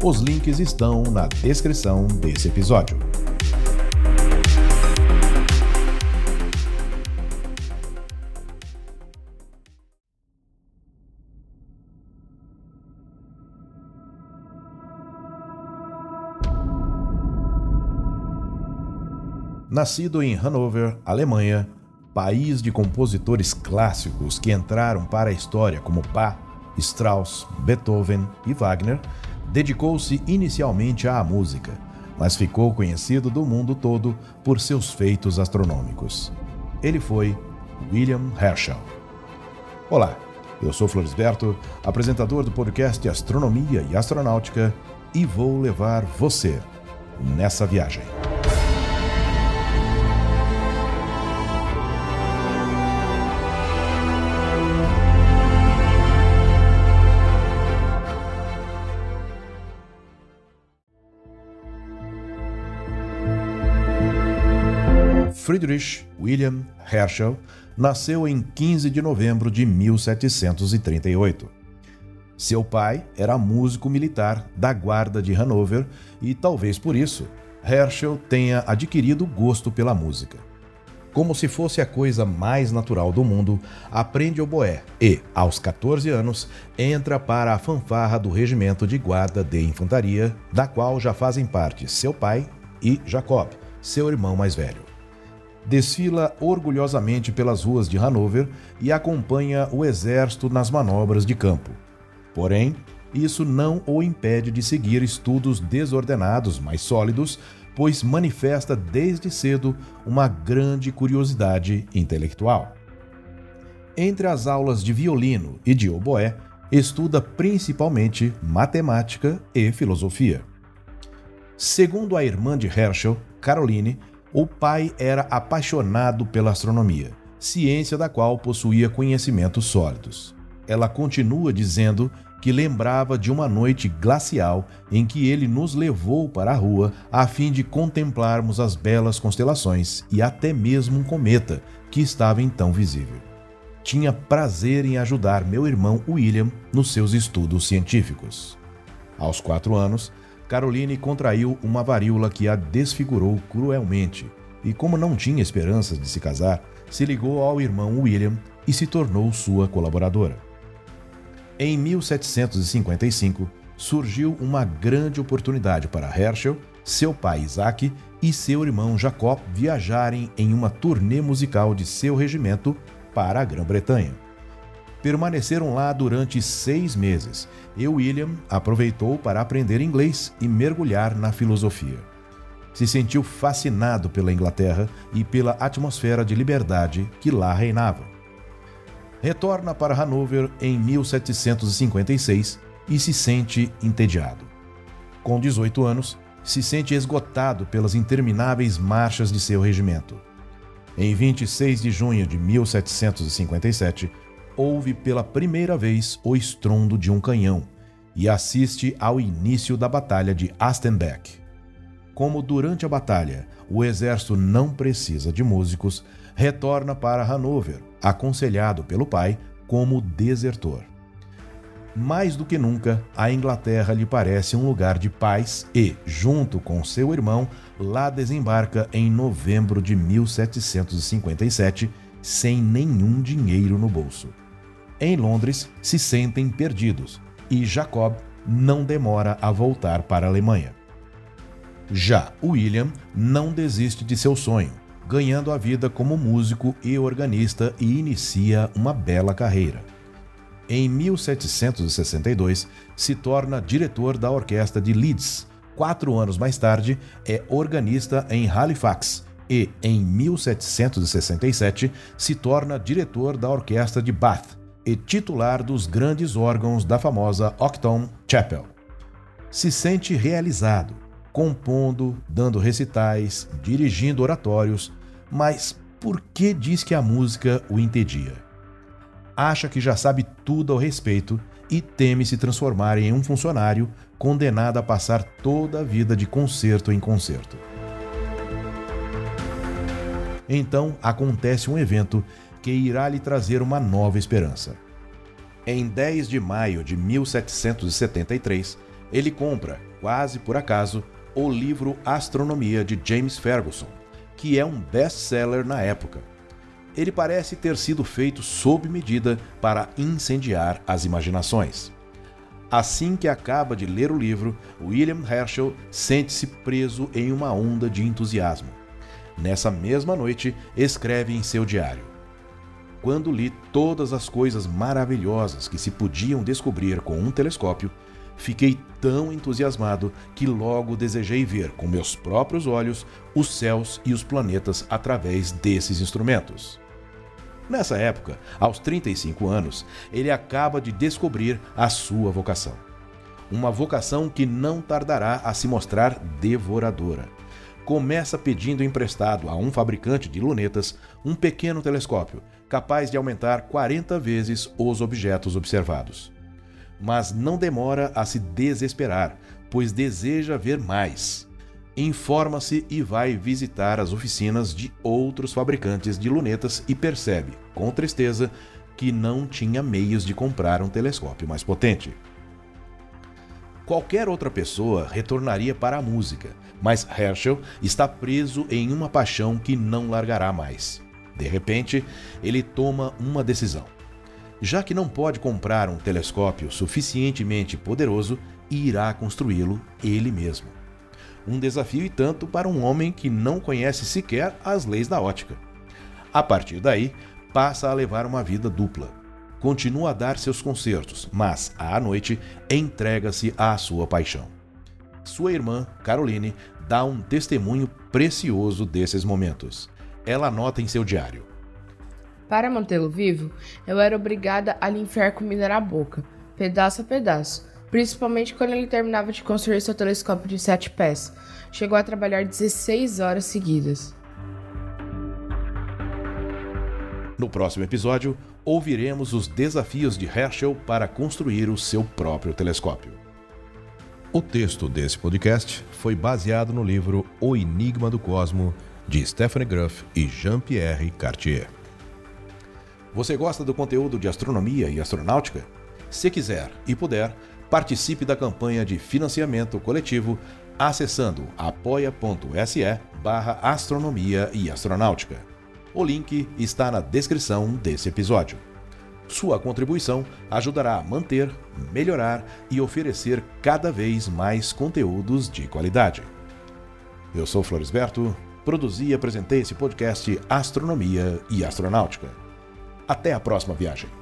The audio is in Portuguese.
Os links estão na descrição desse episódio. Nascido em Hannover, Alemanha, país de compositores clássicos que entraram para a história como Bach, Strauss, Beethoven e Wagner, dedicou-se inicialmente à música, mas ficou conhecido do mundo todo por seus feitos astronômicos. Ele foi William Herschel. Olá, eu sou Florisberto, apresentador do podcast Astronomia e Astronáutica, e vou levar você nessa viagem. Friedrich William Herschel nasceu em 15 de novembro de 1738. Seu pai era músico militar da Guarda de Hanover e, talvez por isso, Herschel tenha adquirido gosto pela música. Como se fosse a coisa mais natural do mundo, aprende oboé e, aos 14 anos, entra para a fanfarra do Regimento de Guarda de Infantaria, da qual já fazem parte seu pai e Jacob, seu irmão mais velho desfila orgulhosamente pelas ruas de Hanover e acompanha o exército nas manobras de campo. Porém, isso não o impede de seguir estudos desordenados, mas sólidos, pois manifesta desde cedo uma grande curiosidade intelectual. Entre as aulas de violino e de oboé, estuda principalmente matemática e filosofia. Segundo a irmã de Herschel, Caroline, o pai era apaixonado pela astronomia, ciência da qual possuía conhecimentos sólidos. Ela continua dizendo que lembrava de uma noite glacial em que ele nos levou para a rua a fim de contemplarmos as belas constelações e até mesmo um cometa que estava então visível. Tinha prazer em ajudar meu irmão William nos seus estudos científicos. Aos quatro anos, Caroline contraiu uma varíola que a desfigurou cruelmente e, como não tinha esperanças de se casar, se ligou ao irmão William e se tornou sua colaboradora. Em 1755, surgiu uma grande oportunidade para Herschel, seu pai Isaac e seu irmão Jacob viajarem em uma turnê musical de seu regimento para a Grã-Bretanha. Permaneceram lá durante seis meses e William aproveitou para aprender inglês e mergulhar na filosofia. Se sentiu fascinado pela Inglaterra e pela atmosfera de liberdade que lá reinava. Retorna para Hanover em 1756 e se sente entediado. Com 18 anos, se sente esgotado pelas intermináveis marchas de seu regimento. Em 26 de junho de 1757, ouve pela primeira vez o estrondo de um canhão e assiste ao início da Batalha de Astenbeck. Como durante a batalha o exército não precisa de músicos, retorna para Hanover, aconselhado pelo pai como desertor. Mais do que nunca, a Inglaterra lhe parece um lugar de paz e, junto com seu irmão, lá desembarca em novembro de 1757, sem nenhum dinheiro no bolso em Londres se sentem perdidos e Jacob não demora a voltar para a Alemanha. Já William não desiste de seu sonho, ganhando a vida como músico e organista e inicia uma bela carreira. Em 1762, se torna diretor da orquestra de Leeds. Quatro anos mais tarde, é organista em Halifax e, em 1767, se torna diretor da orquestra de Bath e titular dos grandes órgãos da famosa Octon Chapel. Se sente realizado compondo, dando recitais, dirigindo oratórios, mas por que diz que a música o entedia? Acha que já sabe tudo ao respeito e teme se transformar em um funcionário condenado a passar toda a vida de concerto em concerto. Então acontece um evento que irá lhe trazer uma nova esperança. Em 10 de maio de 1773, ele compra, quase por acaso, o livro Astronomia de James Ferguson, que é um best-seller na época. Ele parece ter sido feito sob medida para incendiar as imaginações. Assim que acaba de ler o livro, William Herschel sente-se preso em uma onda de entusiasmo. Nessa mesma noite, escreve em seu diário: Quando li todas as coisas maravilhosas que se podiam descobrir com um telescópio, fiquei tão entusiasmado que logo desejei ver com meus próprios olhos os céus e os planetas através desses instrumentos. Nessa época, aos 35 anos, ele acaba de descobrir a sua vocação. Uma vocação que não tardará a se mostrar devoradora. Começa pedindo emprestado a um fabricante de lunetas um pequeno telescópio capaz de aumentar 40 vezes os objetos observados mas não demora a se desesperar, pois deseja ver mais. Informa-se e vai visitar as oficinas de outros fabricantes de lunetas e percebe, com tristeza, que não tinha meios de comprar um telescópio mais potente. Qualquer outra pessoa retornaria para a música, mas Herschel está preso em uma paixão que não largará mais. De repente, ele toma uma decisão já que não pode comprar um telescópio suficientemente poderoso, irá construí-lo ele mesmo. Um desafio e tanto para um homem que não conhece sequer as leis da ótica. A partir daí, passa a levar uma vida dupla. Continua a dar seus concertos, mas à noite entrega-se à sua paixão. Sua irmã, Caroline, dá um testemunho precioso desses momentos. Ela anota em seu diário: para mantê-lo vivo, eu era obrigada a lhe enfiar comida na boca, pedaço a pedaço, principalmente quando ele terminava de construir seu telescópio de sete pés. Chegou a trabalhar 16 horas seguidas. No próximo episódio, ouviremos os desafios de Herschel para construir o seu próprio telescópio. O texto desse podcast foi baseado no livro O Enigma do Cosmo, de Stephanie Gruff e Jean-Pierre Cartier. Você gosta do conteúdo de astronomia e astronáutica? Se quiser e puder, participe da campanha de financiamento coletivo acessando apoia.se barra astronomia e astronáutica. O link está na descrição desse episódio. Sua contribuição ajudará a manter, melhorar e oferecer cada vez mais conteúdos de qualidade. Eu sou Floresberto, produzi e apresentei esse podcast Astronomia e Astronáutica. Até a próxima viagem.